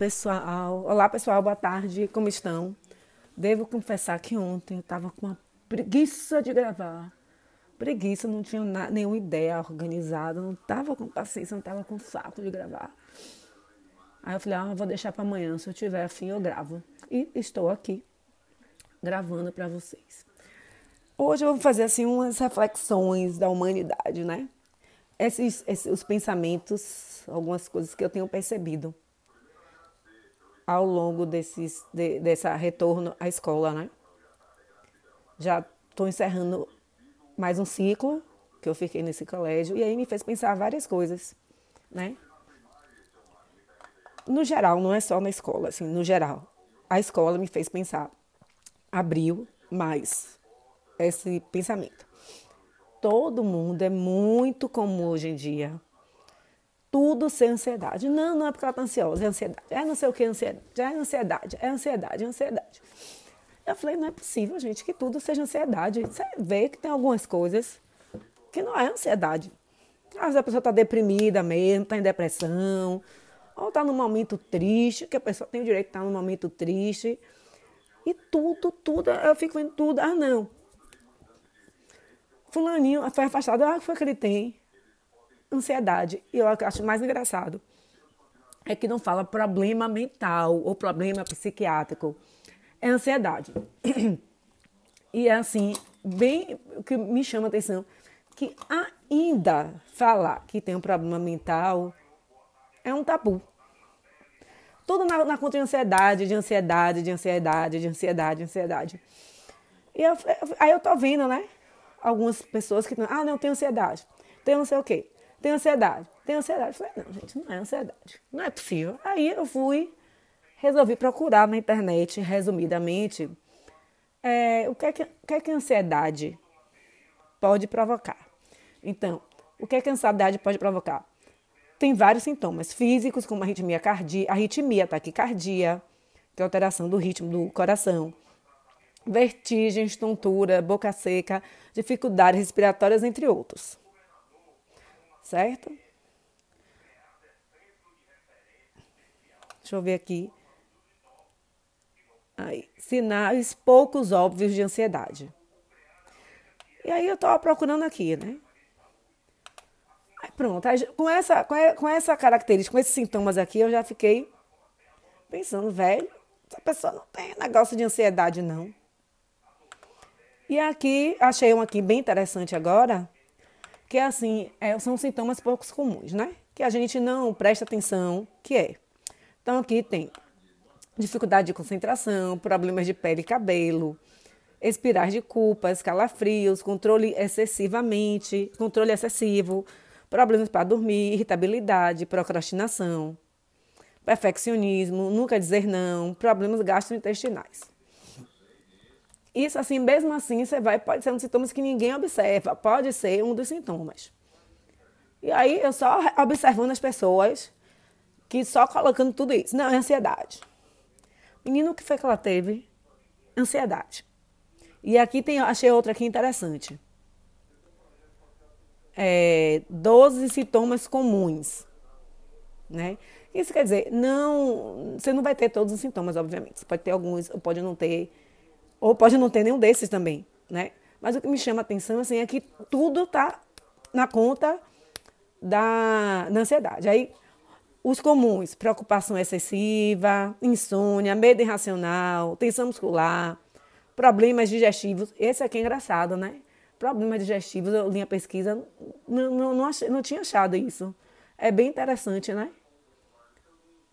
pessoal. Olá, pessoal. Boa tarde. Como estão? Devo confessar que ontem eu estava com uma preguiça de gravar. Preguiça, não tinha nenhuma ideia organizada, não estava com paciência, não estava com saco de gravar. Aí eu falei, ah, vou deixar para amanhã, se eu tiver afim eu gravo. E estou aqui gravando para vocês. Hoje eu vou fazer assim umas reflexões da humanidade, né? Esses, esses os pensamentos, algumas coisas que eu tenho percebido ao longo desses, de, dessa retorno à escola, né? Já estou encerrando mais um ciclo que eu fiquei nesse colégio e aí me fez pensar várias coisas, né? No geral, não é só na escola, assim, no geral. A escola me fez pensar, abriu mais esse pensamento. Todo mundo é muito comum hoje em dia tudo sem ansiedade. Não, não é porque ela está ansiosa, é ansiedade. É não sei o que, ansiedade. É ansiedade, é ansiedade, é ansiedade. Eu falei, não é possível, gente, que tudo seja ansiedade. Você vê que tem algumas coisas que não é ansiedade. Às vezes a pessoa está deprimida mesmo, está em depressão, ou está num momento triste, que a pessoa tem o direito de estar num momento triste. E tudo, tudo, eu fico vendo tudo. Ah, não. Fulaninho foi afastado, ah, que foi que ele tem? Ansiedade. E eu acho mais engraçado é que não fala problema mental ou problema psiquiátrico. É ansiedade. E é assim, bem o que me chama a atenção, que ainda falar que tem um problema mental é um tabu. Tudo na, na conta de ansiedade, de ansiedade, de ansiedade, de ansiedade, de ansiedade. E eu, aí eu tô vendo, né? Algumas pessoas que, ah, não, tenho ansiedade. Tenho não sei o quê. Tem ansiedade. Tem ansiedade. Falei, não, gente, não é ansiedade. Não é possível. Aí eu fui, resolvi procurar na internet, resumidamente, é, o, que é que, o que é que a ansiedade pode provocar. Então, o que é que a ansiedade pode provocar? Tem vários sintomas físicos, como arritmia cardíaca, arritmia, taquicardia, que é alteração do ritmo do coração, vertigem, tontura, boca seca, dificuldades respiratórias, entre outros certo? Deixa eu ver aqui. Aí, sinais poucos óbvios de ansiedade. E aí eu estava procurando aqui, né? Aí pronto, aí, com, essa, com essa característica, com esses sintomas aqui, eu já fiquei pensando, velho, essa pessoa não tem negócio de ansiedade, não. E aqui, achei um aqui bem interessante agora, que é assim, é, são sintomas poucos comuns, né? Que a gente não presta atenção, que é. Então aqui tem dificuldade de concentração, problemas de pele e cabelo, espirais de culpas, calafrios, controle excessivamente, controle excessivo, problemas para dormir, irritabilidade, procrastinação, perfeccionismo, nunca dizer não, problemas gastrointestinais. Isso assim, mesmo assim, você vai, pode ser um sintomas que ninguém observa, pode ser um dos sintomas. E aí eu só observando as pessoas que só colocando tudo isso. Não, é ansiedade. Menino, o que foi que ela teve? Ansiedade. E aqui tem, achei outra aqui interessante. É, 12 sintomas comuns. Né? Isso quer dizer, não, você não vai ter todos os sintomas, obviamente. Você pode ter alguns, pode não ter ou pode não ter nenhum desses também, né? Mas o que me chama a atenção assim, é que tudo está na conta da, da ansiedade. Aí, os comuns, preocupação excessiva, insônia, medo irracional, tensão muscular, problemas digestivos. Esse aqui é engraçado, né? Problemas digestivos, eu li a pesquisa, não, não, não, não tinha achado isso. É bem interessante, né?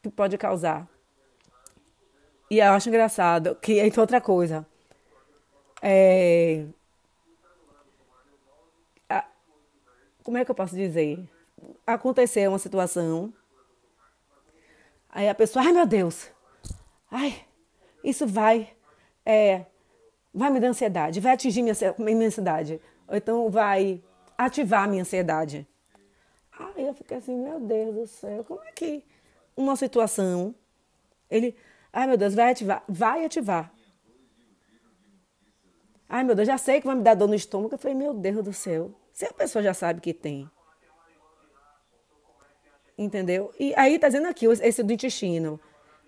Que pode causar. E eu acho engraçado que é outra coisa. É, como é que eu posso dizer? Aconteceu uma situação, aí a pessoa, ai meu Deus, ai, isso vai, é, vai me dar ansiedade, vai atingir minha, minha ansiedade, ou então vai ativar a minha ansiedade. Aí eu fiquei assim, meu Deus do céu, como é que uma situação, ele, ai meu Deus, vai ativar, vai ativar. Ai, meu Deus, já sei que vai me dar dor no estômago. Eu falei, meu Deus do céu. Se a pessoa já sabe que tem. Entendeu? E aí tá dizendo aqui, esse do intestino.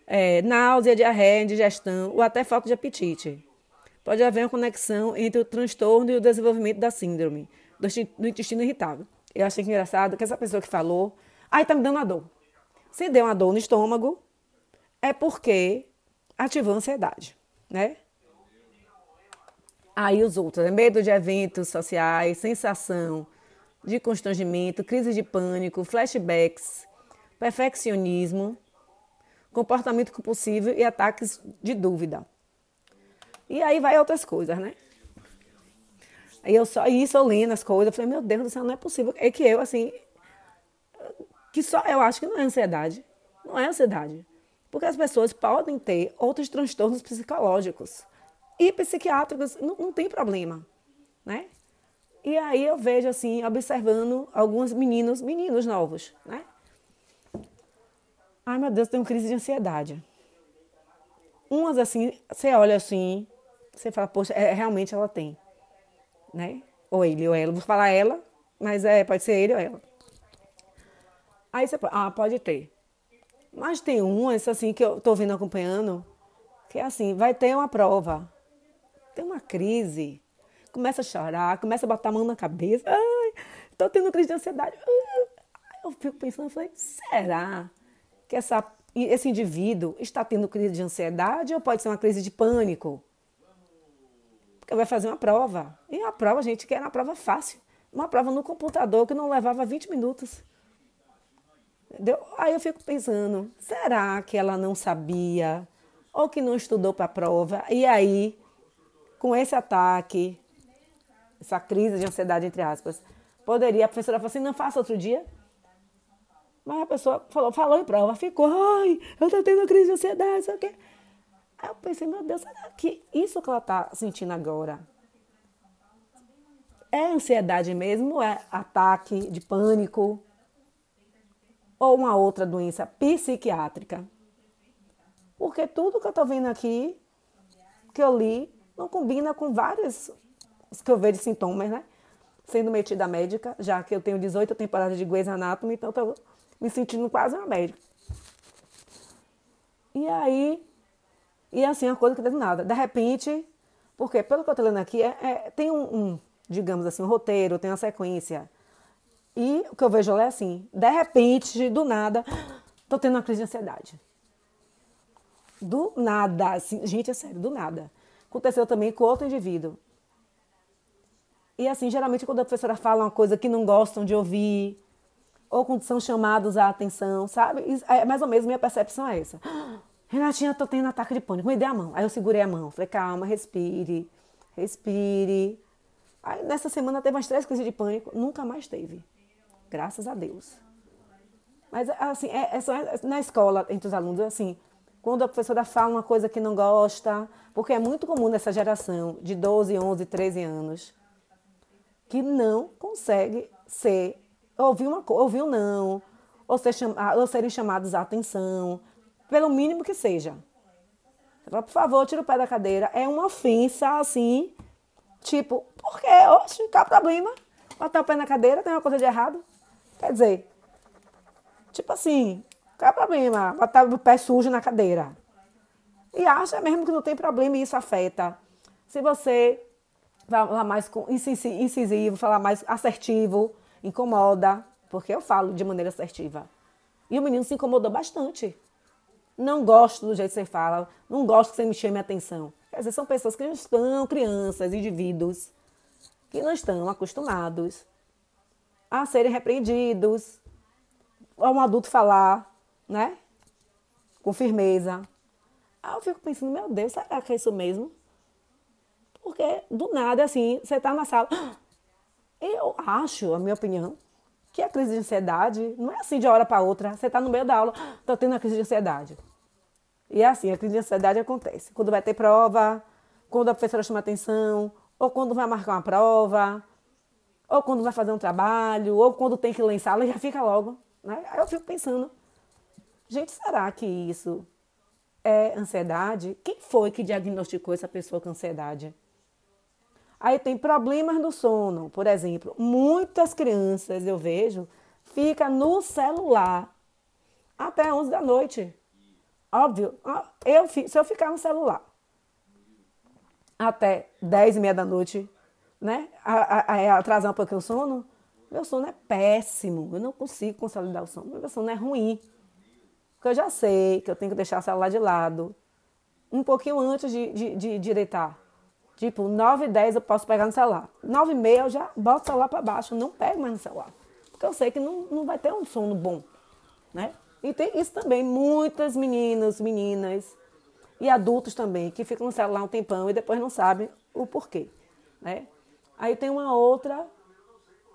é, náusea, diarreia, indigestão ou até falta de apetite. Pode haver uma conexão entre o transtorno e o desenvolvimento da síndrome do intestino irritável. Eu achei engraçado que essa pessoa que falou, ai, tá me dando uma dor. Se deu uma dor no estômago, é porque ativou a ansiedade, né? Aí os outros, é medo de eventos sociais, sensação de constrangimento, crise de pânico, flashbacks, perfeccionismo, comportamento compulsivo e ataques de dúvida. E aí vai outras coisas, né? Aí eu só isso eu as coisas, falei, meu Deus do céu, não é possível. É que eu, assim, que só eu acho que não é ansiedade. Não é ansiedade. Porque as pessoas podem ter outros transtornos psicológicos e psiquiátricos, não, não tem problema, né? E aí eu vejo assim, observando alguns meninos, meninos novos, né? Ai meu Deus, tenho crise de ansiedade. Umas assim, você olha assim, você fala, poxa, é, realmente ela tem, né? Ou ele ou ela, vou falar ela, mas é, pode ser ele ou ela. Aí você pode, ah, pode ter. Mas tem umas assim que eu tô vindo acompanhando, que é assim, vai ter uma prova, tem uma crise, começa a chorar, começa a botar a mão na cabeça, ai, tô tendo crise de ansiedade. Eu fico pensando, eu falei, será que essa, esse indivíduo está tendo crise de ansiedade ou pode ser uma crise de pânico? Porque vai fazer uma prova. E a prova, gente, que era uma prova fácil. Uma prova no computador que não levava 20 minutos. Entendeu? Aí eu fico pensando, será que ela não sabia? Ou que não estudou para a prova? E aí, com esse ataque, essa crise de ansiedade, entre aspas, poderia a professora falar assim, não faça outro dia? Mas a pessoa falou, falou em prova, ficou, ai, eu tô tendo crise de ansiedade, sei o quê. Aí eu pensei, meu Deus, será que isso que ela tá sentindo agora é ansiedade mesmo? É ataque de pânico? ou uma outra doença psiquiátrica. Porque tudo que eu estou vendo aqui, que eu li, não combina com vários que eu vejo sintomas, né? Sendo metida médica, já que eu tenho 18 temporadas de Grey's Anatomy, então estou me sentindo quase uma médica. E aí, e assim, uma coisa que não nada. De repente, porque pelo que eu estou lendo aqui, é, é tem um, um, digamos assim, um roteiro, tem uma sequência e o que eu vejo lá é assim: de repente, do nada, tô tendo uma crise de ansiedade. Do nada, assim, gente, é sério, do nada. Aconteceu também com outro indivíduo. E assim, geralmente quando a professora fala uma coisa que não gostam de ouvir, ou quando são chamados à atenção, sabe? É mais ou menos minha percepção é essa. Renatinha, tô tendo ataque de pânico, me dê a mão. Aí eu segurei a mão, falei, calma, respire, respire. Aí nessa semana teve umas três crises de pânico, nunca mais teve. Graças a Deus. Mas, assim, é, é só na escola, entre os alunos, assim, quando a professora fala uma coisa que não gosta, porque é muito comum nessa geração de 12, 11, 13 anos, que não consegue ser, ouvir, uma, ouvir um não, ou, ser ou serem chamados à atenção, pelo mínimo que seja. Por favor, tira o pé da cadeira. É uma ofensa, assim, tipo, por quê? Oxe, qual o problema? Botar o pé na cadeira, tem uma coisa de errado? Quer dizer, tipo assim, qual é o problema? Botar o pé sujo na cadeira. E acha mesmo que não tem problema e isso afeta. Se você falar mais incisivo, falar mais assertivo, incomoda, porque eu falo de maneira assertiva. E o menino se incomodou bastante. Não gosto do jeito que você fala, não gosto que você me chame a atenção. Quer dizer, são pessoas que não estão, crianças, indivíduos, que não estão acostumados a serem repreendidos, a um adulto falar, né? Com firmeza. Aí eu fico pensando, meu Deus, será que é isso mesmo? Porque do nada, assim, você está na sala. Eu acho, a minha opinião, que a crise de ansiedade não é assim de hora para outra. Você está no meio da aula, estou tendo a crise de ansiedade. E é assim, a crise de ansiedade acontece. Quando vai ter prova, quando a professora chama atenção, ou quando vai marcar uma prova, ou quando vai fazer um trabalho, ou quando tem que lançar, ela já fica logo. Né? Aí eu fico pensando, gente, será que isso é ansiedade? Quem foi que diagnosticou essa pessoa com ansiedade? Aí tem problemas no sono, por exemplo. Muitas crianças, eu vejo, fica no celular até 11 da noite. Óbvio, eu, se eu ficar no celular até 10 e meia da noite, né? Atrasar um pouquinho o sono, meu sono é péssimo. Eu não consigo consolidar o sono. Meu sono é ruim. Porque eu já sei que eu tenho que deixar o celular de lado. Um pouquinho antes de, de, de, deitar. Tipo, 9 e 10 eu posso pegar no celular. 9 e meia eu já boto o celular para baixo. Não pego mais no celular. Porque eu sei que não, não vai ter um sono bom. Né? E tem isso também. Muitas meninas, meninas e adultos também, que ficam no celular um tempão e depois não sabem o porquê. Né? Aí tem uma outra.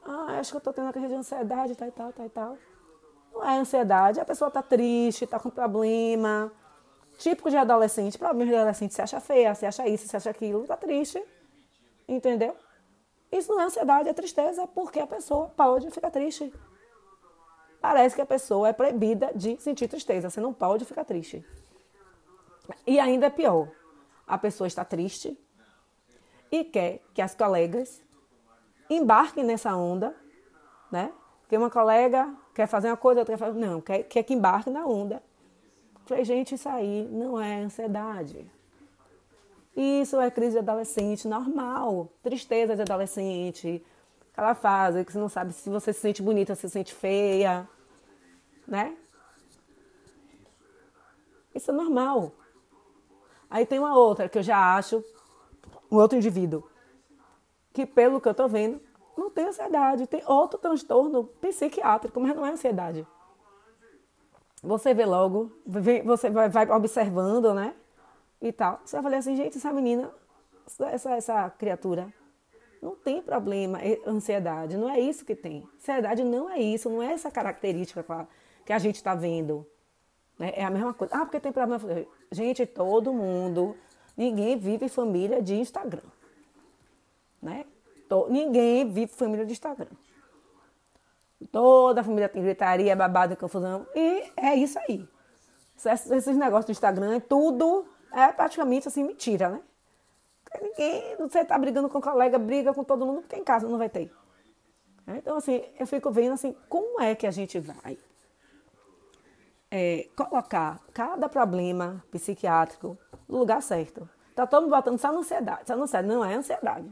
Ah, acho que eu estou tendo uma crise de ansiedade, tal e tal, tal e tal. É ansiedade, a pessoa está triste, está com problema. Típico de adolescente, problema de adolescente, se acha feia, se acha isso, se acha aquilo, está triste. Entendeu? Isso não é ansiedade, é tristeza, porque a pessoa pode ficar triste. Parece que a pessoa é proibida de sentir tristeza. Você não pode ficar triste. E ainda é pior. A pessoa está triste e quer que as colegas embarquem nessa onda, né? Porque uma colega quer fazer uma coisa, outra quer fazer. Não, quer, quer que embarque na onda. Falei, gente, isso aí não é ansiedade. Isso é crise de adolescente normal, tristeza de adolescente, aquela fase que você não sabe se você se sente bonita, se sente feia, né? Isso é normal. Aí tem uma outra que eu já acho, um outro indivíduo, que pelo que eu tô vendo, não tem ansiedade, tem outro transtorno psiquiátrico, mas não é ansiedade. Você vê logo, você vai observando, né? E tal. Você vai falar assim, gente, essa menina, essa, essa criatura, não tem problema, é ansiedade. Não é isso que tem. Ansiedade não é isso, não é essa característica que a gente está vendo. Né? É a mesma coisa. Ah, porque tem problema. Gente, todo mundo, ninguém vive família de Instagram. Né? Ninguém vive família de Instagram. Toda a família tem gritaria, babado confusão. E é isso aí. Esses negócios do Instagram, tudo é praticamente assim, mentira, né? Ninguém, você tá brigando com um colega, briga com todo mundo, porque em casa não vai ter. Então, assim, eu fico vendo assim, como é que a gente vai é, colocar cada problema psiquiátrico no lugar certo. Tá todo mundo botando só ansiedade. Só ansiedade. Não é ansiedade.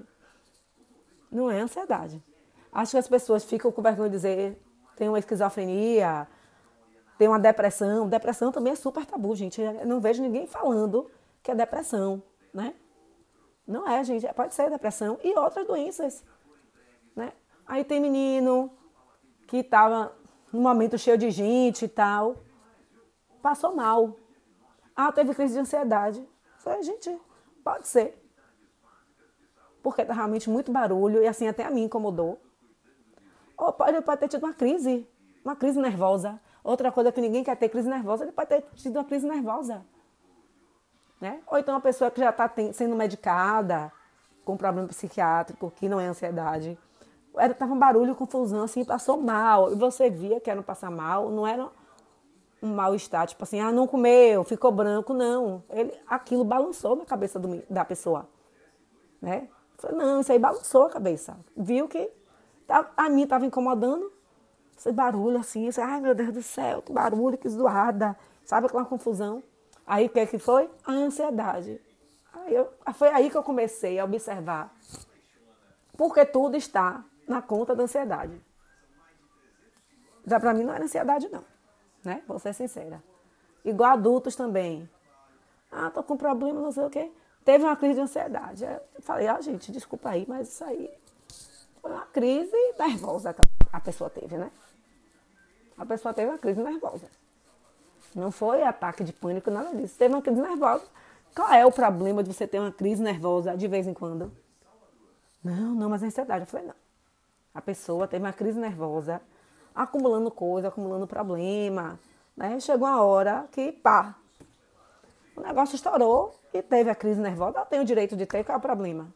Não é ansiedade. Acho que as pessoas ficam com vergonha de dizer tem uma esquizofrenia, tem uma depressão. Depressão também é super tabu, gente. Eu não vejo ninguém falando que é depressão, né? Não é, gente. Pode ser depressão e outras doenças, né? Aí tem menino que estava num momento cheio de gente e tal passou mal. Ah, teve crise de ansiedade. Falei, gente, pode ser. Porque tá realmente muito barulho e assim até a mim incomodou. Ou pode, pode ter tido uma crise, uma crise nervosa. Outra coisa que ninguém quer ter crise nervosa, ele pode ter tido uma crise nervosa. Né? Ou então uma pessoa que já está sendo medicada com problema psiquiátrico, que não é ansiedade. Era, tava um barulho, confusão, assim, passou mal. E você via que era não passar mal, não era um mal-estar, tipo assim, ah, não comeu, ficou branco, não. Ele, aquilo balançou na cabeça do, da pessoa, né? Falei, não, isso aí balançou a cabeça. Viu que tá, a mim estava incomodando, esse barulho assim, esse, ai meu Deus do céu, que barulho, que zoada, sabe aquela confusão. Aí o que, é que foi? A ansiedade. Aí eu, foi aí que eu comecei a observar, porque tudo está na conta da ansiedade. Já para mim não era ansiedade, não né? Vou ser sincera. Igual adultos também. Ah, tô com problema, não sei o quê. Teve uma crise de ansiedade. Eu falei, ah, gente, desculpa aí, mas isso aí foi uma crise nervosa que a pessoa teve, né? A pessoa teve uma crise nervosa. Não foi ataque de pânico, nada disso. Teve uma crise nervosa. Qual é o problema de você ter uma crise nervosa de vez em quando? Não, não, mas é ansiedade. Eu falei, não. A pessoa teve uma crise nervosa acumulando coisa, acumulando problema. Né? Chegou uma hora que, pá, o negócio estourou e teve a crise nervosa. Ela tem o direito de ter, qual é o problema?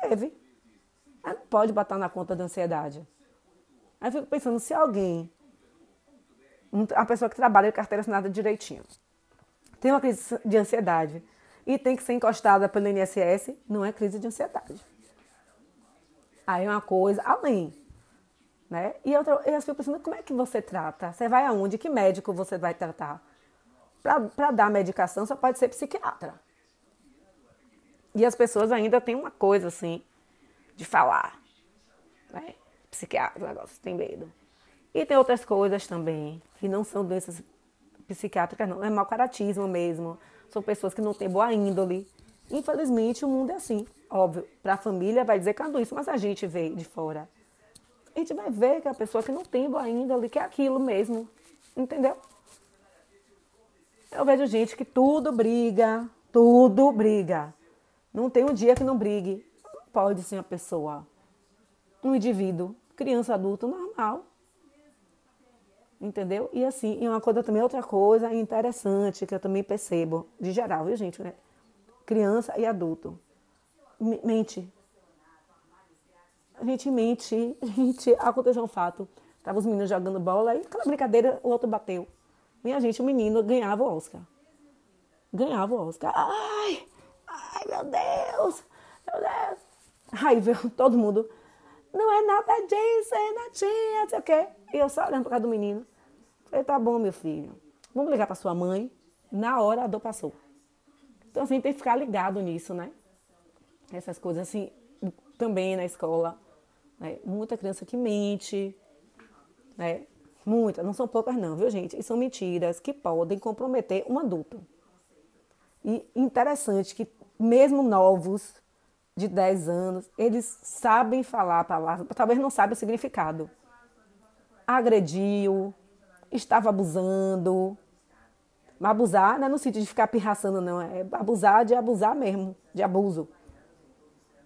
Teve. Ela não pode botar na conta da ansiedade. Aí eu fico pensando, se alguém, a pessoa que trabalha de carteira assinada direitinho, tem uma crise de ansiedade e tem que ser encostada pelo INSS, não é crise de ansiedade. Aí é uma coisa além. Né? E eu fico pensando, como é que você trata? Você vai aonde? Que médico você vai tratar? Para dar medicação só pode ser psiquiatra. E as pessoas ainda têm uma coisa assim de falar. Né? Psiquiatra, negócio, tem medo. E tem outras coisas também, que não são doenças psiquiátricas, não. É mau caratismo mesmo. São pessoas que não têm boa índole. Infelizmente, o mundo é assim. Óbvio, para a família vai dizer que é isso, mas a gente vê de fora. A gente vai ver que a pessoa que não tem boa índole, que é aquilo mesmo. Entendeu? Eu vejo gente que tudo briga, tudo briga. Não tem um dia que não brigue. Não pode ser uma pessoa, um indivíduo, criança, adulto, normal. Entendeu? E assim, e uma coisa também, outra coisa interessante que eu também percebo, de geral, viu, gente? Criança e adulto. Mente. A gente mente, a gente. Aconteceu um fato. Tava os meninos jogando bola e aquela brincadeira, o outro bateu. Minha gente, o menino ganhava o Oscar. Ganhava o Oscar. Ai, ai, meu Deus, meu Deus. Aí veio todo mundo. Não é nada disso, é nadinha, não sei o quê. E eu só olhando para casa do menino. Falei, tá bom, meu filho. Vamos ligar para sua mãe. Na hora a dor passou. Então, assim, tem que ficar ligado nisso, né? Essas coisas, assim, também na escola. Né? Muita criança que mente, né? Muitas, não são poucas não, viu gente? E são mentiras que podem comprometer um adulto. E interessante que mesmo novos, de 10 anos, eles sabem falar a palavra, talvez não saibam o significado. Agrediu, estava abusando. Mas abusar não é no sentido de ficar pirraçando, não. É abusar de abusar mesmo, de abuso.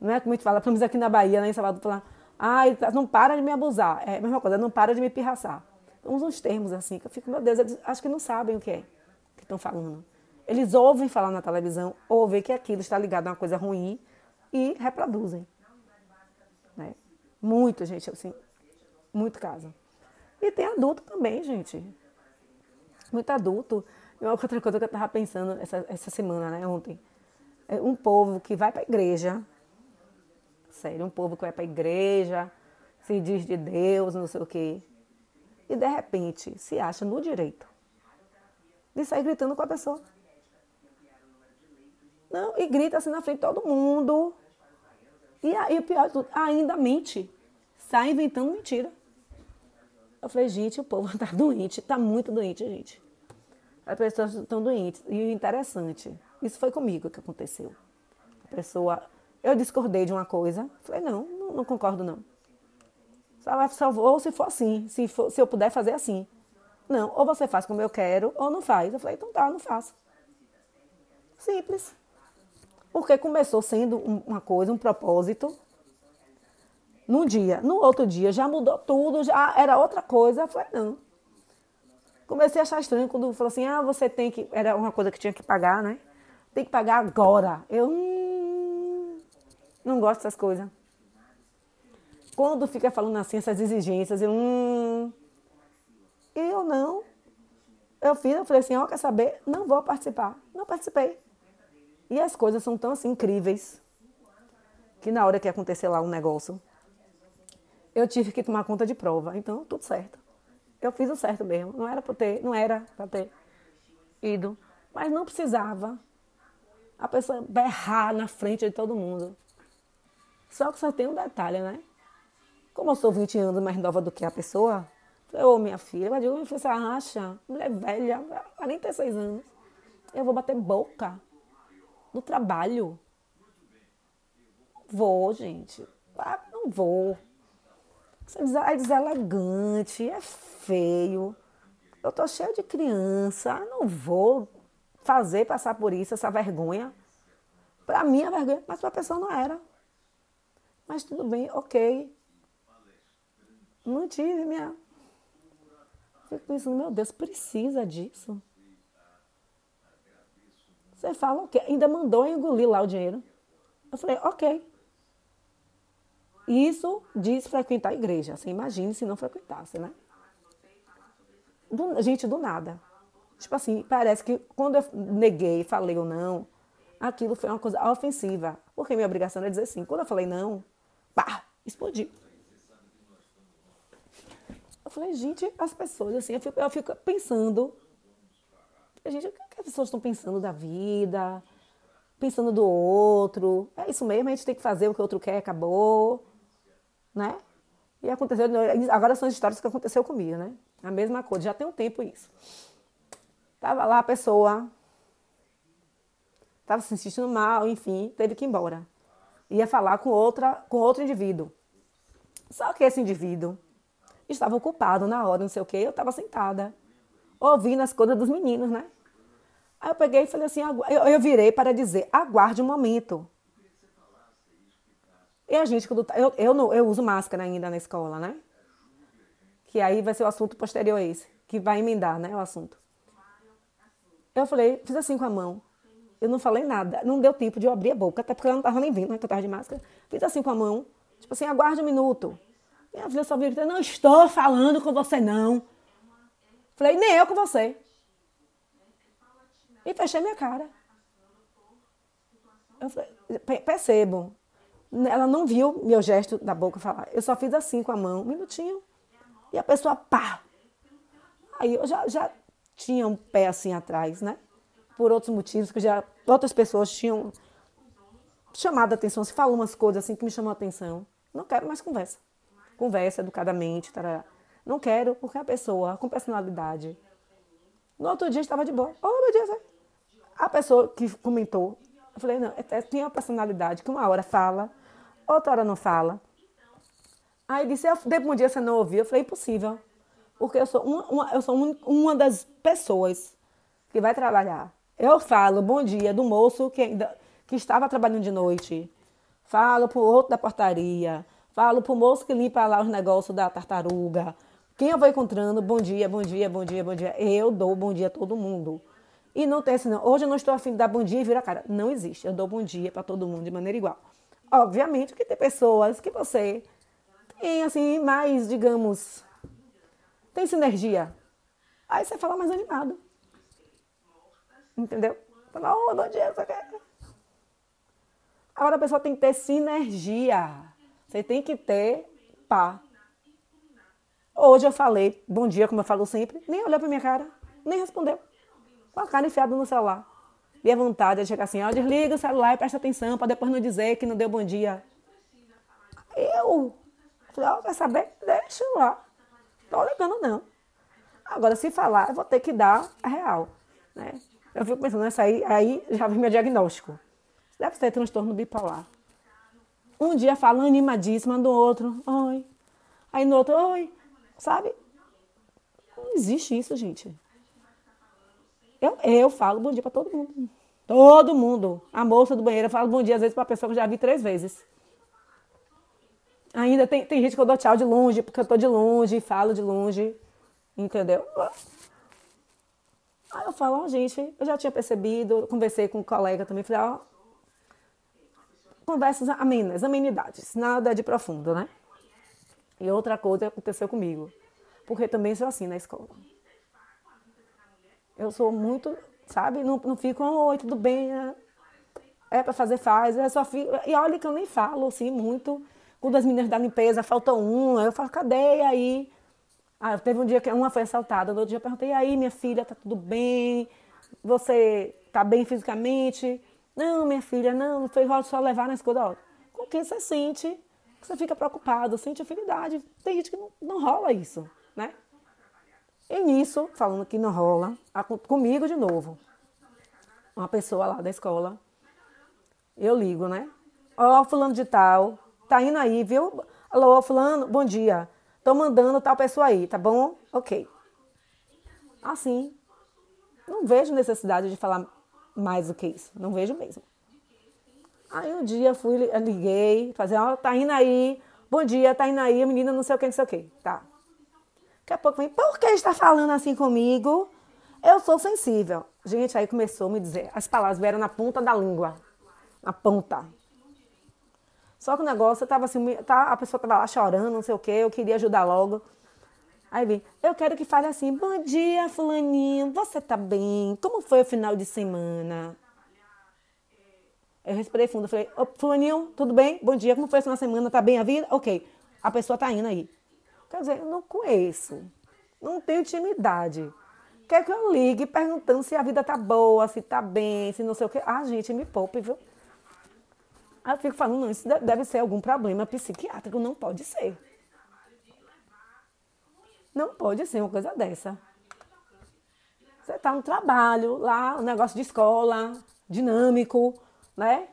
Não é como a gente fala, estamos aqui na Bahia, né, em Salvador, falar, ah, não para de me abusar. É a mesma coisa, não para de me pirraçar uns termos assim, que eu fico, meu Deus, eles acho que não sabem o que é que estão falando. Eles ouvem falar na televisão, ouvem que aquilo está ligado a uma coisa ruim e reproduzem. Né? Muito, gente, assim, muito caso. E tem adulto também, gente. Muito adulto. E uma outra coisa que eu estava pensando essa, essa semana, né, ontem. É um povo que vai para a igreja. Sério, um povo que vai para a igreja, se diz de Deus, não sei o quê e de repente se acha no direito de sair gritando com a pessoa. Não, e grita assim na frente de todo mundo. E aí, o pior de tudo, ainda mente. Sai inventando mentira. Eu falei, gente, o povo tá doente, tá muito doente, gente. As pessoas estão doentes. E o interessante, isso foi comigo que aconteceu. A pessoa, eu discordei de uma coisa, falei, não, não, não concordo não. Vou se for assim, se, for, se eu puder fazer assim. Não, ou você faz como eu quero, ou não faz. Eu falei, então tá, não faço. Simples. Porque começou sendo uma coisa, um propósito. Num dia, no outro dia já mudou tudo, já era outra coisa. Eu falei, não. Comecei a achar estranho quando falou assim: ah, você tem que. Era uma coisa que tinha que pagar, né? Tem que pagar agora. Eu hum, não gosto dessas coisas. Quando fica falando assim, essas exigências, eu, hum, eu não. Eu fiz, eu falei assim, ó, oh, quer saber? Não vou participar. Não participei. E as coisas são tão assim incríveis que na hora que acontecer lá um negócio, eu tive que tomar conta de prova. Então, tudo certo. Eu fiz o certo mesmo. Não era para ter, não era para ter ido, mas não precisava. A pessoa berrar na frente de todo mundo. Só que só tem um detalhe, né? Como eu sou 20 anos mais nova do que a pessoa, ô minha filha, eu digo, você acha? Mulher velha, 46 anos. Eu vou bater boca no trabalho. Vou, gente. Ah, não vou. Você é deselegante, é feio. Eu tô cheia de criança, não vou fazer passar por isso, essa vergonha. Para mim é vergonha, mas para a pessoa não era. Mas tudo bem, ok. Não tive minha. Fico pensando, meu Deus, precisa disso? Você fala o quê? Ainda mandou engolir lá o dinheiro. Eu falei, ok. Isso diz frequentar a igreja. Você imagine se não frequentasse, né? Do, gente, do nada. Tipo assim, parece que quando eu neguei, falei ou não, aquilo foi uma coisa ofensiva. Porque minha obrigação era dizer sim. Quando eu falei não, pá, explodiu. Eu falei, gente, as pessoas, assim, eu fico, eu fico pensando. falei, gente, o que as pessoas estão pensando da vida? Pensando do outro. É isso mesmo, a gente tem que fazer o que o outro quer, acabou. Né? E aconteceu, agora são as histórias que aconteceu comigo, né? A mesma coisa, já tem um tempo isso. Tava lá a pessoa, tava se sentindo mal, enfim, teve que ir embora. Ia falar com outra, com outro indivíduo. Só que esse indivíduo estava ocupado na hora, não sei o quê, eu estava sentada, ouvindo as coisas dos meninos, né? Aí eu peguei e falei assim, eu, eu virei para dizer, aguarde um momento. E a gente, quando tá, eu, eu, não, eu uso máscara ainda na escola, né? Que aí vai ser o assunto posterior a esse, que vai emendar, né, o assunto. Eu falei, fiz assim com a mão. Eu não falei nada, não deu tempo de eu abrir a boca, até porque eu não estava nem vendo, né, que eu estava de máscara. Fiz assim com a mão, tipo assim, aguarde um minuto. Minha filha só viu gritando, não estou falando com você não. Falei, nem eu com você. E fechei minha cara. Eu falei, percebo, ela não viu meu gesto da boca falar. Eu só fiz assim com a mão, um minutinho. E a pessoa, pá! Aí eu já, já tinha um pé assim atrás, né? Por outros motivos, que já outras pessoas tinham chamado a atenção. Se falou umas coisas assim que me chamou a atenção. Não quero mais conversa. Conversa educadamente, tarará. Não quero, porque a pessoa com personalidade. No outro dia estava de boa. Oh, meu Deus! A pessoa que comentou, eu falei, não, é, é, tem uma personalidade que uma hora fala, outra hora não fala. Aí disse, eu dei um dia você não ouviu. Eu falei, impossível. Porque eu sou uma, uma, eu sou uma das pessoas que vai trabalhar. Eu falo bom dia do moço que, ainda, que estava trabalhando de noite. Falo pro outro da portaria. Falo pro moço que limpa lá os negócios da tartaruga. Quem eu vou encontrando, bom dia, bom dia, bom dia, bom dia. Eu dou bom dia a todo mundo. E não tem assim, não. Hoje eu não estou afim de dar bom dia e virar a cara. Não existe. Eu dou bom dia para todo mundo de maneira igual. Obviamente que tem pessoas que você tem, assim, mais, digamos, tem sinergia. Aí você fala mais animado. Entendeu? Fala, oh, bom dia, você quer? Agora a pessoa tem que ter sinergia. Você tem que ter pá. Hoje eu falei bom dia, como eu falo sempre, nem olhou pra minha cara, nem respondeu. Com a cara enfiada no celular. E a vontade de chegar assim, ó, desliga o celular e presta atenção para depois não dizer que não deu bom dia. Eu falei, ó, quer saber? Deixa lá. Tô ligando não. Agora, se falar, eu vou ter que dar a real. Né? Eu fico pensando, nessa aí, aí já vi meu diagnóstico. Deve ser transtorno bipolar. Um dia fala animadíssima do outro, oi. Aí no outro, oi. Sabe? Não existe isso, gente. Eu, eu falo bom dia para todo mundo. Todo mundo. A moça do banheiro, eu falo bom dia às vezes para pessoa que eu já vi três vezes. Ainda tem, tem gente que eu dou tchau de longe, porque eu tô de longe, falo de longe. Entendeu? Aí eu falo, ó, oh, gente, eu já tinha percebido, conversei com um colega também, falei, ó, conversas amenas, amenidades, nada de profundo, né? E outra coisa aconteceu comigo, porque também sou assim na escola. Eu sou muito, sabe? Não, não fico, oi, tudo bem? Né? É para fazer, faz. Eu só fico. E olha que eu nem falo assim muito. Quando as meninas da limpeza faltam uma, eu falo, cadê? aí. Ah, teve um dia que uma foi assaltada. No outro dia eu perguntei, e aí, minha filha, tá tudo bem? Você tá bem fisicamente? Não, minha filha, não, foi só levar na escola. Com quem você sente? Você fica preocupado, sente afinidade. Tem gente que não, não rola isso, né? E nisso, falando que não rola, comigo de novo. Uma pessoa lá da escola. Eu ligo, né? Ó, oh, fulano de tal, tá indo aí, viu? Alô, fulano, bom dia. Tô mandando tal pessoa aí, tá bom? Ok. Assim, não vejo necessidade de falar mais do que isso. Não vejo mesmo. Aí um dia fui, liguei, fazer, ó, oh, tá indo aí, bom dia, tá indo aí, menina não sei o que, não sei o que. Tá. Daqui a pouco vem, por que está falando assim comigo? Eu sou sensível. Gente, aí começou a me dizer, as palavras vieram na ponta da língua. Na ponta. Só que o negócio estava assim, tá, a pessoa estava lá chorando, não sei o quê, eu queria ajudar logo. Aí vem, eu quero que fale assim, bom dia, fulaninho, você tá bem? Como foi o final de semana? Eu respirei fundo, falei, ô, fulaninho, tudo bem? Bom dia, como foi a semana? Tá bem a vida? Ok. A pessoa tá indo aí. Quer dizer, eu não conheço, não tenho intimidade. Quer que eu ligue perguntando se a vida tá boa, se tá bem, se não sei o quê. Ah, gente, me poupe, viu? Aí eu fico falando, não, isso deve ser algum problema psiquiátrico, não pode ser. Não pode ser uma coisa dessa. Você está no trabalho, lá, um negócio de escola, dinâmico, né?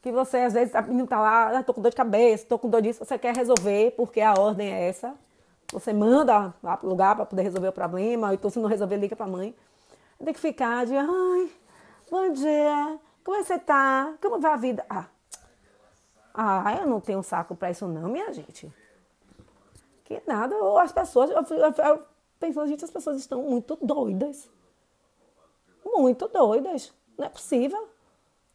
Que você às vezes a menina tá lá, ah, tô com dor de cabeça, tô com dor disso, você quer resolver, porque a ordem é essa. Você manda lá pro lugar para poder resolver o problema, então se não resolver, liga pra mãe. Tem que ficar de, ai, bom dia, como é que você tá? Como vai a vida? Ah, ah eu não tenho saco para isso não, minha gente. Que nada, ou as pessoas, eu, eu, eu pensando, gente, as pessoas estão muito doidas. Muito doidas. Não é possível.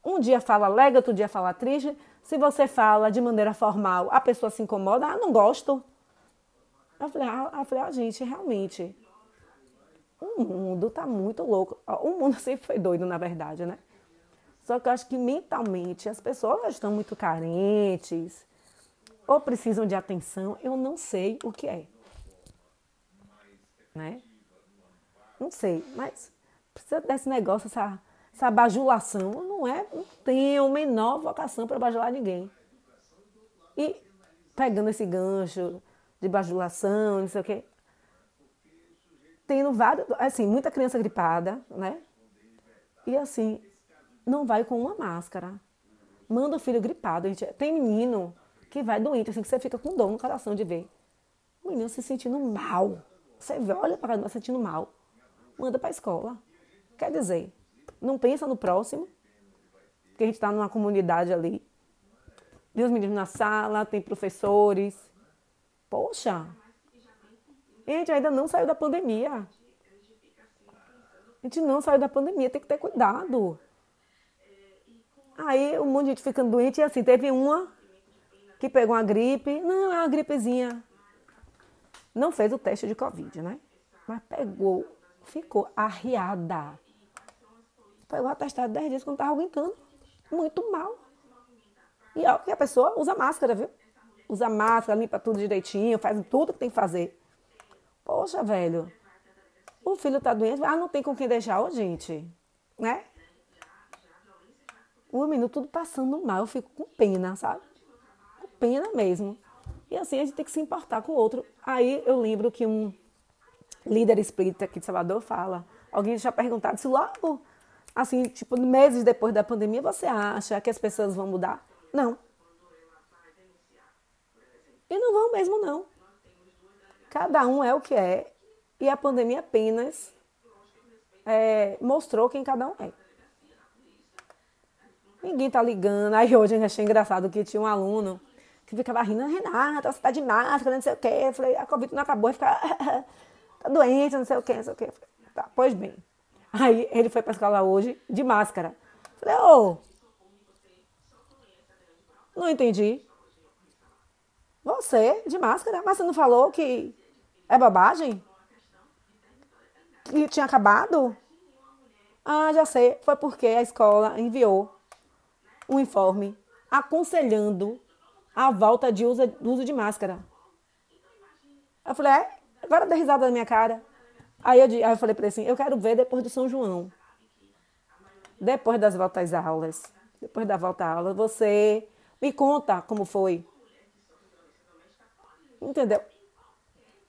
Um dia fala alegre, outro dia fala triste. Se você fala de maneira formal, a pessoa se incomoda. Ah, não gosto. Eu falei, ah, eu falei, ah gente, realmente. O mundo tá muito louco. O mundo sempre foi doido, na verdade, né? Só que eu acho que mentalmente as pessoas estão muito carentes ou precisam de atenção. Eu não sei o que é. Né? Não sei, mas precisa desse negócio, essa, essa bajulação. Não é, não tenho a menor vocação para bajular ninguém. E pegando esse gancho de bajulação, não sei o quê, tendo vários, assim, muita criança gripada, né? E assim, não vai com uma máscara. Manda o filho gripado. Gente, tem menino que vai doente, assim, que você fica com dor no coração de ver. O menino se sentindo mal. Você olha para se sentindo mal. Manda para a escola. Quer dizer, não pensa no próximo, que a gente está numa comunidade ali. Tem os meninos na sala, tem professores. Poxa, a gente ainda não saiu da pandemia. A gente não saiu da pandemia, tem que ter cuidado. Aí um monte de gente ficando doente e assim, teve uma que pegou uma gripe. Não, é uma gripezinha. Não fez o teste de Covid, né? Mas pegou, ficou arriada. Pegou atestado 10 dias quando estava aguentando. Muito mal. E ó, que a pessoa usa máscara, viu? Usa máscara, limpa tudo direitinho, faz tudo que tem que fazer. Poxa, velho. O filho tá doente, ah, não tem com quem deixar, ô gente. Né? O menino tudo passando mal, eu fico com pena, sabe? Pena mesmo. E assim a gente tem que se importar com o outro. Aí eu lembro que um líder espírita aqui de Salvador fala, alguém já perguntado se logo assim, tipo, meses depois da pandemia, você acha que as pessoas vão mudar? Não. E não vão mesmo, não. Cada um é o que é. E a pandemia apenas é, mostrou quem cada um é. Ninguém tá ligando. Aí hoje eu achei engraçado que tinha um aluno que ficava rindo, Renata, você tá de máscara, não sei o quê. Eu falei, a Covid não acabou, fica, tá doente, não sei o quê, não sei o quê. Falei, tá, pois bem. Aí ele foi pra escola hoje de máscara. Falei, ô, não entendi. Você, de máscara, mas você não falou que é bobagem? Que tinha acabado? Ah, já sei. Foi porque a escola enviou um informe aconselhando a volta de uso, uso de máscara. Eu falei, é? Agora dá risada na minha cara. Aí eu, aí eu falei para ele assim, eu quero ver depois do São João. Depois das voltas às aulas. Depois da volta à aula, você me conta como foi. Entendeu?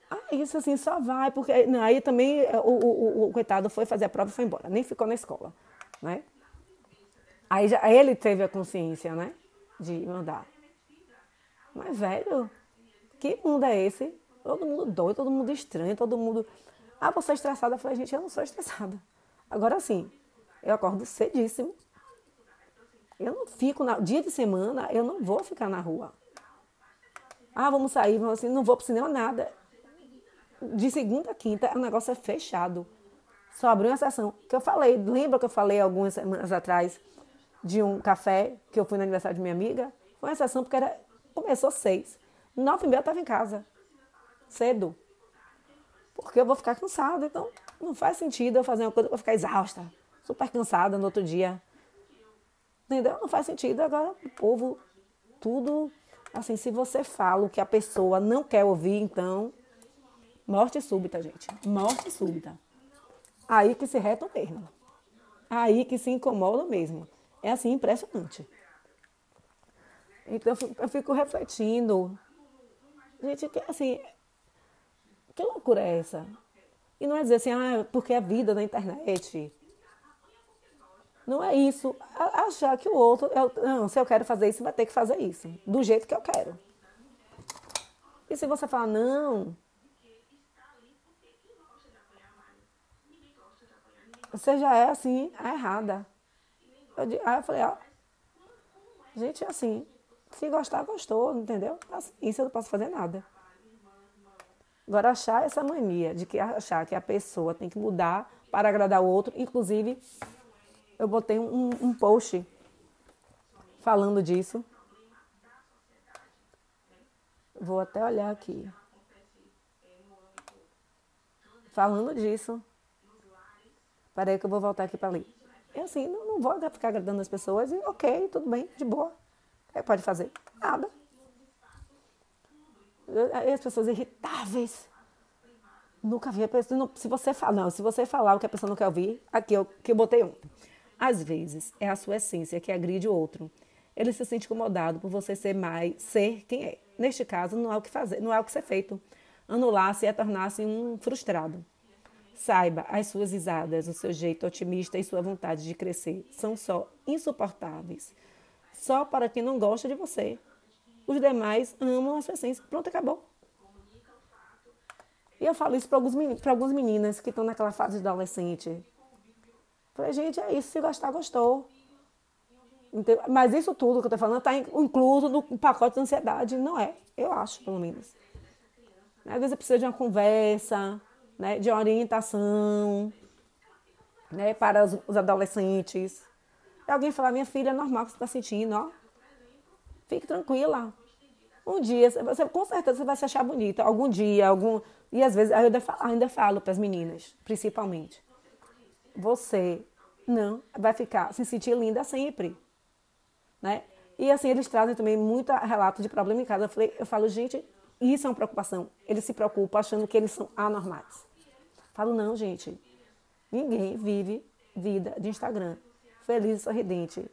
Ah, isso assim, só vai, porque não, aí também o, o, o, o, coitado foi fazer a prova e foi embora, nem ficou na escola, né? Aí já, ele teve a consciência, né, de mandar. Mas, velho, que mundo é esse? Todo mundo doido, todo mundo estranho, todo mundo... Ah, você é estressada? Eu falei, gente, eu não sou estressada. Agora sim, eu acordo cedíssimo. Eu não fico, na... dia de semana, eu não vou ficar na rua. Ah, vamos sair, vamos assim, não vou pro cinema, nada. De segunda a quinta, o negócio é fechado. Só abriu uma sessão. Que eu falei, lembra que eu falei algumas semanas atrás de um café que eu fui no aniversário de minha amiga? Foi uma sessão porque era, começou seis. Nove e meia eu estava em casa. Cedo. Porque eu vou ficar cansada. Então, não faz sentido eu fazer uma coisa para ficar exausta, super cansada no outro dia. Entendeu? Não faz sentido. Agora, o povo, tudo. Assim, se você fala o que a pessoa não quer ouvir, então. Morte súbita, gente. Morte súbita. Aí que se retam mesmo. Aí que se incomodam mesmo. É assim, impressionante. Então eu fico refletindo. Gente, assim, que loucura é essa? E não é dizer assim, ah, porque é vida na internet. Não é isso. Achar que o outro. Eu, não, se eu quero fazer isso, vai ter que fazer isso. Do jeito que eu quero. E se você falar, não. Você já é assim, é errada. Eu, aí eu falei, ó. Gente, assim. Se gostar, gostou, entendeu? Assim, isso eu não posso fazer nada. Agora, achar essa mania de que achar que a pessoa tem que mudar para agradar o outro, inclusive eu botei um, um post falando disso. Vou até olhar aqui. Falando disso. Peraí que eu vou voltar aqui para ler. E assim, não, não vou ficar agradando as pessoas e ok, tudo bem, de boa. É, pode fazer? Nada. As pessoas irritáveis. Nunca vi a pessoa. se você falar, não, se você falar o que a pessoa não quer ouvir, aqui eu, que eu botei ontem. Às vezes, é a sua essência que agride o outro. Ele se sente incomodado por você ser mais, ser quem é. Neste caso, não há o que fazer, não há o que ser feito. Anular-se é tornar-se um frustrado. Saiba, as suas risadas, o seu jeito otimista e sua vontade de crescer são só insuportáveis. Só para quem não gosta de você. Os demais amam a sua essência. Pronto, acabou. E eu falo isso para algumas meninas que estão naquela fase de adolescente. Falei, gente, é isso, se gostar, gostou. Mas isso tudo que eu estou falando está incluso no pacote de ansiedade. Não é, eu acho, pelo menos. Às vezes precisa de uma conversa, né, de orientação né, para os, os adolescentes. E alguém falar, minha filha, é normal que você está sentindo, ó. Fique tranquila. Um dia, você, com certeza você vai se achar bonita. Algum dia, algum. E às vezes, eu ainda falo, para as meninas, principalmente. Você não vai ficar se sentir linda sempre, né? E assim, eles trazem também muito relato de problema em casa. Eu, falei, eu falo, gente, isso é uma preocupação. Eles se preocupam achando que eles são anormais. Falo, não, gente. Ninguém vive vida de Instagram feliz e sorridente,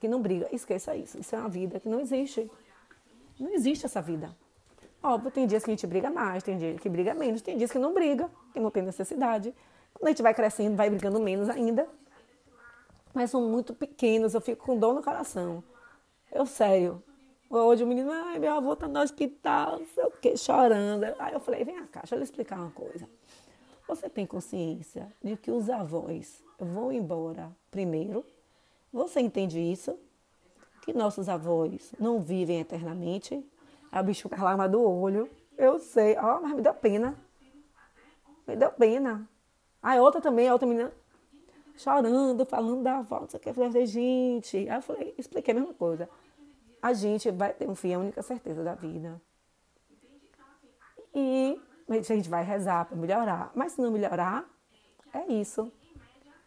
que não briga. Esqueça isso. Isso é uma vida que não existe. Não existe essa vida. Óbvio, tem dias que a gente briga mais, tem dias que briga menos, tem dias que não briga, que não tem necessidade. Quando a gente vai crescendo, vai brigando menos ainda mas são muito pequenos, eu fico com dor no coração. Eu, sério. Hoje o menino, ai, meu avô tá no hospital, não sei o quê, chorando. Aí eu falei, vem cá, deixa eu lhe explicar uma coisa. Você tem consciência de que os avós vão embora primeiro? Você entende isso? Que nossos avós não vivem eternamente? A bicho a lágrima do olho. Eu sei, ó, mas me deu pena. Me deu pena. Aí outra também, a outra menina, chorando, falando da avó, não sei o que. Eu falei, gente. Aí eu falei, expliquei a mesma coisa. A gente vai ter um fim, é a única certeza da vida. E a gente vai rezar para melhorar. Mas se não melhorar, é isso.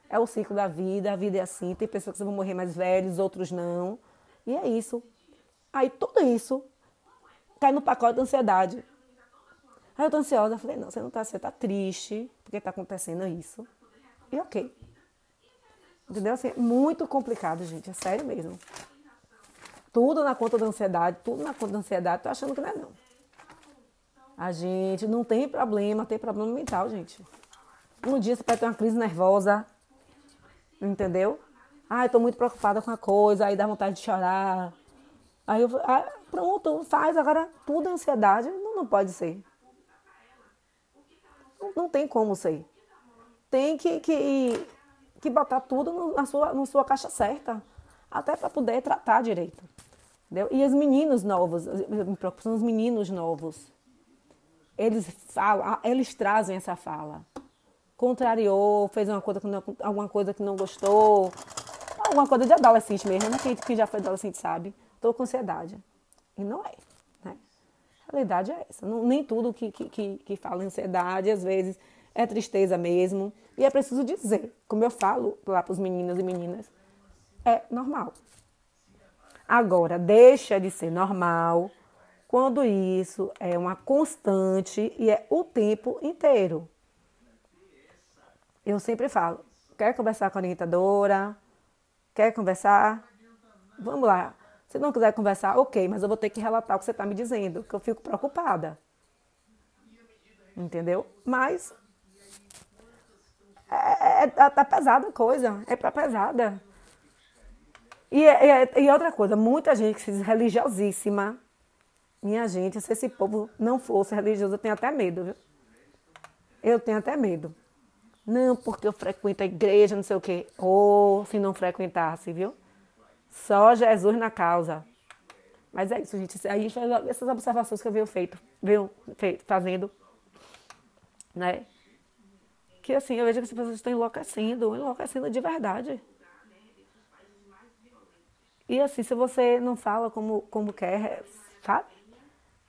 É o ciclo da vida, a vida é assim. Tem pessoas que vão morrer mais velhos, outros não. E é isso. Aí tudo isso cai no pacote da ansiedade. Aí eu tô ansiosa. Eu falei, não, você não tá, você tá triste, porque tá acontecendo isso. E ok. Entendeu? Assim, muito complicado, gente. É sério mesmo. Tudo na conta da ansiedade, tudo na conta da ansiedade. Tô achando que não é não. A gente não tem problema, tem problema mental, gente. Um dia você pode ter uma crise nervosa, entendeu? Ah, eu tô muito preocupada com a coisa, aí dá vontade de chorar. Aí eu, ah, pronto, faz. Agora, tudo é ansiedade, não, não pode ser. Não, não tem como ser. Tem que, que que botar tudo na sua, na sua caixa certa, até para poder tratar direito. Entendeu? E os meninos novos, me preocupo, são os meninos novos. Eles falam, eles trazem essa fala. Contrariou, fez uma coisa que não, alguma coisa que não gostou, alguma coisa de adolescente mesmo, né? que, já foi adolescente sabe. Estou com ansiedade. E não é. Né? A realidade é essa. Não, nem tudo que, que, que, que fala ansiedade, às vezes, é tristeza mesmo. E é preciso dizer, como eu falo lá para os meninos e meninas, é normal. Agora, deixa de ser normal quando isso é uma constante e é o tempo inteiro. Eu sempre falo, quer conversar com a orientadora? Quer conversar? Vamos lá. Se não quiser conversar, ok, mas eu vou ter que relatar o que você está me dizendo, que eu fico preocupada. Entendeu? Mas é, é, tá pesada a coisa, é pra pesada. E, e, e outra coisa, muita gente que se diz religiosíssima. Minha gente, se esse povo não fosse religioso, eu tenho até medo, viu? Eu tenho até medo. Não, porque eu frequento a igreja, não sei o quê. Ou se não frequentasse, viu? Só Jesus na causa. Mas é isso, gente. Aí essas observações que eu venho feito, venho feito, fazendo, né? Que assim, eu vejo que as pessoas estão enlouquecendo, enlouquecendo de verdade. E assim, se você não fala como, como quer, sabe?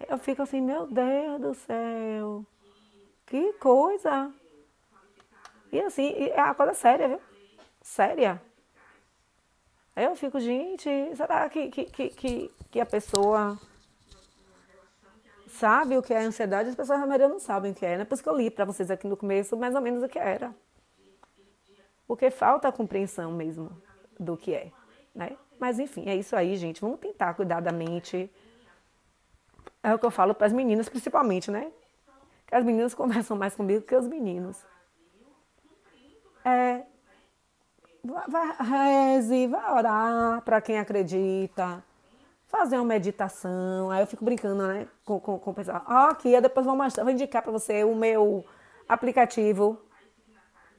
Eu fico assim, meu Deus do céu. Que coisa. E assim, é uma coisa séria, viu? Séria. Eu fico, gente, será que, que, que, que, a pessoa sabe o que é ansiedade? As pessoas na maioria não sabem o que é, né? Por isso que eu li para vocês aqui no começo mais ou menos o que era. Porque falta a compreensão mesmo do que é, né? Mas enfim, é isso aí, gente. Vamos tentar cuidar da mente. É o que eu falo para as meninas, principalmente, né? Que as meninas conversam mais comigo que os meninos. É. Vai, reze, vai orar para quem acredita. Fazer uma meditação. Aí eu fico brincando, né? Com, com, com o pessoal. Ó, aqui, eu depois vou, mostrar, vou indicar para você o meu aplicativo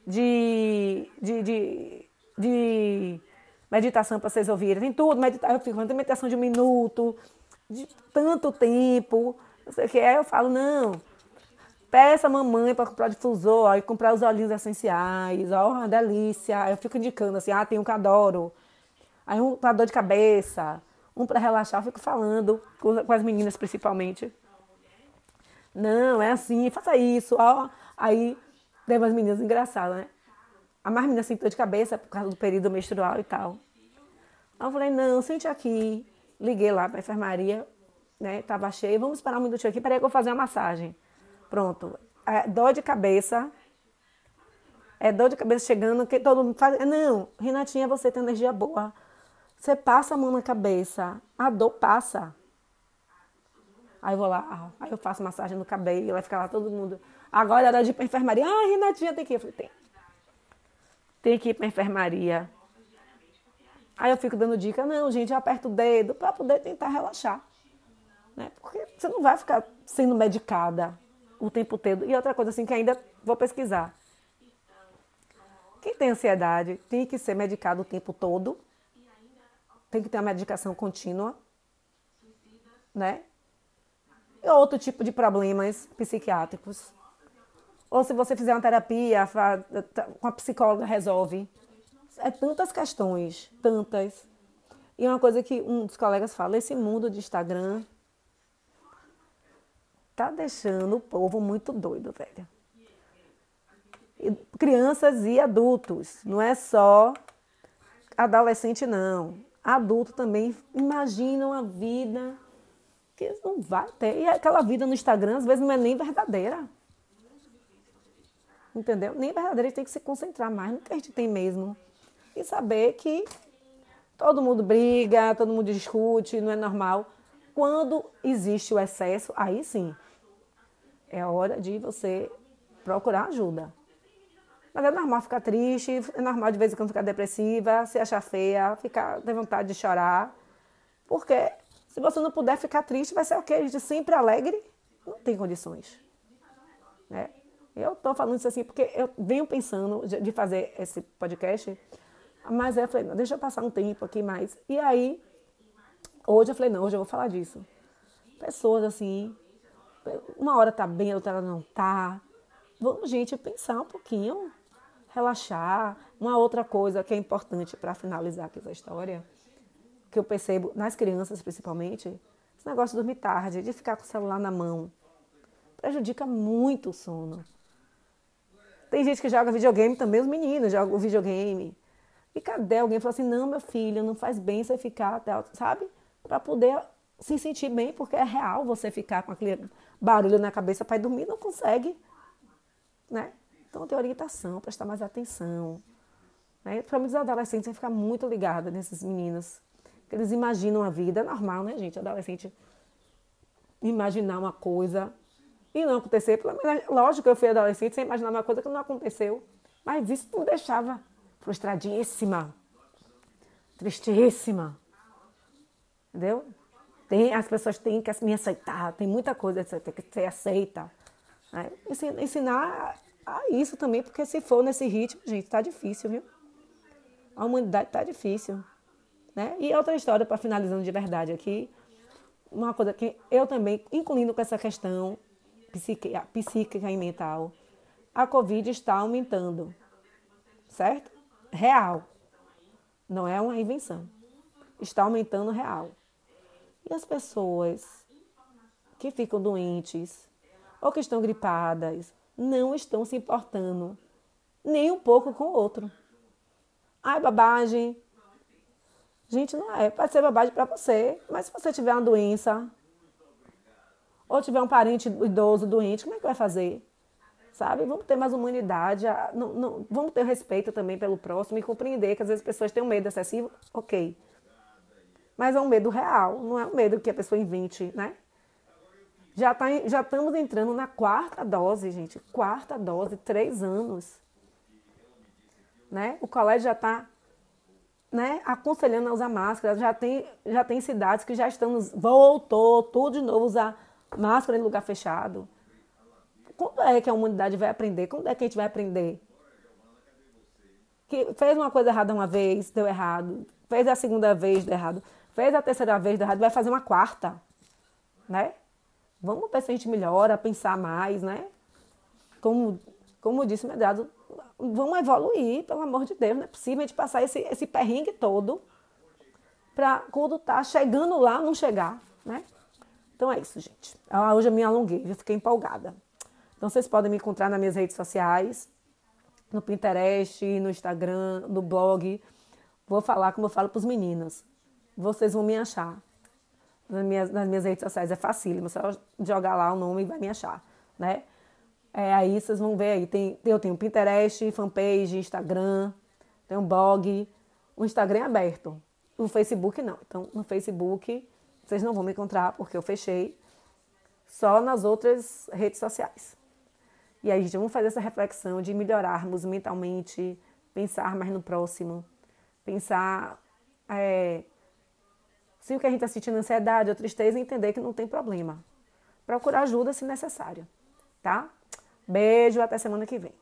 de, de, de, de meditação para vocês ouvirem. Tem tudo, meditação, eu fico falando, tem meditação de um minuto, de tanto tempo. Não sei o que. Aí eu falo, não, peça a mamãe para comprar difusor, aí comprar os olhinhos essenciais, ó, uma delícia. Aí eu fico indicando assim, ah, tem um que adoro. Aí um para dor de cabeça, um para relaxar, eu fico falando com, com as meninas principalmente. Não, é assim, faça isso, ó. Aí tem umas meninas engraçadas, né? A mais menina sentou de cabeça por causa do período menstrual e tal. Aí eu falei, não, sente aqui. Liguei lá para enfermaria, né? Tava cheio, vamos esperar um minutinho aqui, peraí que eu vou fazer uma massagem. Pronto. É dor de cabeça. É dor de cabeça chegando, que todo mundo faz. Não, Renatinha, você tem energia boa. Você passa a mão na cabeça, a dor passa. Aí eu vou lá, aí eu faço massagem no cabelo, vai ficar lá todo mundo. Agora hora de ir pra enfermaria. Ah, Renatinha tem que ir. Eu falei, tem tem que ir para enfermaria. Aí eu fico dando dica, não, gente, eu aperto o dedo para poder tentar relaxar. Né? Porque você não vai ficar sendo medicada o tempo todo. E outra coisa assim que ainda vou pesquisar. Quem tem ansiedade tem que ser medicado o tempo todo. Tem que ter uma medicação contínua. Né? E outro tipo de problemas psiquiátricos. Ou se você fizer uma terapia com a psicóloga, resolve. É tantas questões, tantas. E uma coisa que um dos colegas fala, esse mundo de Instagram tá deixando o povo muito doido, velho. Crianças e adultos, não é só adolescente não. Adulto também imaginam a vida que não vai ter. E aquela vida no Instagram às vezes não é nem verdadeira. Entendeu? Nem verdadeiro, a gente tem que se concentrar mais no que a gente tem mesmo. E saber que todo mundo briga, todo mundo discute, não é normal. Quando existe o excesso, aí sim, é hora de você procurar ajuda. Mas é normal ficar triste, é normal de vez em quando ficar depressiva, se achar feia, ficar ter vontade de chorar. Porque se você não puder ficar triste, vai ser o quê? A gente sempre alegre? Não tem condições. Né? Eu estou falando isso assim porque eu venho pensando de fazer esse podcast, mas eu falei, não, deixa eu passar um tempo aqui mais. E aí, hoje eu falei, não, hoje eu vou falar disso. Pessoas assim, uma hora tá bem, outra hora não tá. Vamos, gente, pensar um pouquinho, relaxar. Uma outra coisa que é importante para finalizar aqui essa história, que eu percebo nas crianças principalmente, esse negócio de dormir tarde, de ficar com o celular na mão, prejudica muito o sono. Tem gente que joga videogame também, os meninos jogam videogame. E cadê alguém falou assim, não, meu filho, não faz bem você ficar até, sabe? Para poder se sentir bem, porque é real você ficar com aquele barulho na cabeça para dormir, não consegue, né? Então, ter orientação, prestar mais atenção. Né? Principalmente os adolescentes têm que ficar muito ligados nesses meninos. Que eles imaginam a vida, é normal, né, gente? Adolescente imaginar uma coisa e não acontecer. Lógico que eu fui adolescente sem imaginar uma coisa que não aconteceu. Mas isso me deixava frustradíssima, tristíssima. Entendeu? Tem, as pessoas têm que me aceitar, tem muita coisa que tem que ser aceita. Né? Ensinar a isso também, porque se for nesse ritmo, gente, tá difícil, viu? A humanidade tá difícil. Né? E outra história, para finalizando de verdade aqui, uma coisa que eu também, incluindo com essa questão psíquica e mental, a Covid está aumentando, certo? Real. Não é uma invenção. Está aumentando real. E as pessoas que ficam doentes ou que estão gripadas não estão se importando nem um pouco com o outro. Ai, babagem. Gente, não é. Pode ser babagem para você, mas se você tiver uma doença ou tiver um parente idoso doente, como é que vai fazer? Sabe? Vamos ter mais humanidade, não, não, vamos ter respeito também pelo próximo e compreender que às vezes as pessoas têm um medo excessivo, ok. Mas é um medo real, não é um medo que a pessoa invente, né? Já, tá, já estamos entrando na quarta dose, gente. Quarta dose, três anos. Né? O colégio já está né, aconselhando a usar máscara. Já tem, já tem cidades que já estão. Voltou tudo de novo usar máscara em lugar fechado. Quando é que a humanidade vai aprender? Quando é que a gente vai aprender? Que fez uma coisa errada uma vez, deu errado. Fez a segunda vez, deu errado. Fez a terceira vez, deu errado. Vai fazer uma quarta, né? Vamos ver se a gente melhora, pensar mais, né? Como, como disse o Medrado, vamos evoluir, pelo amor de Deus. Não é possível a gente passar esse, esse perrengue todo para quando tá chegando lá não chegar, né? Então é isso, gente. Ah, hoje eu me alonguei, eu fiquei empolgada. Então vocês podem me encontrar nas minhas redes sociais, no Pinterest, no Instagram, no blog. Vou falar como eu falo para os meninos. Vocês vão me achar nas minhas, nas minhas redes sociais. É facílimo, só jogar lá o nome e vai me achar, né? É, aí vocês vão ver aí, tem, eu tenho Pinterest, fanpage, Instagram, um blog. O Instagram é aberto, o Facebook não. Então, no Facebook, vocês não vão me encontrar porque eu fechei. Só nas outras redes sociais. E aí, gente, vamos fazer essa reflexão de melhorarmos mentalmente, pensar mais no próximo, pensar é, se o que a gente está sentindo é ansiedade ou tristeza, entender que não tem problema. Procurar ajuda se necessário, tá? Beijo, até semana que vem.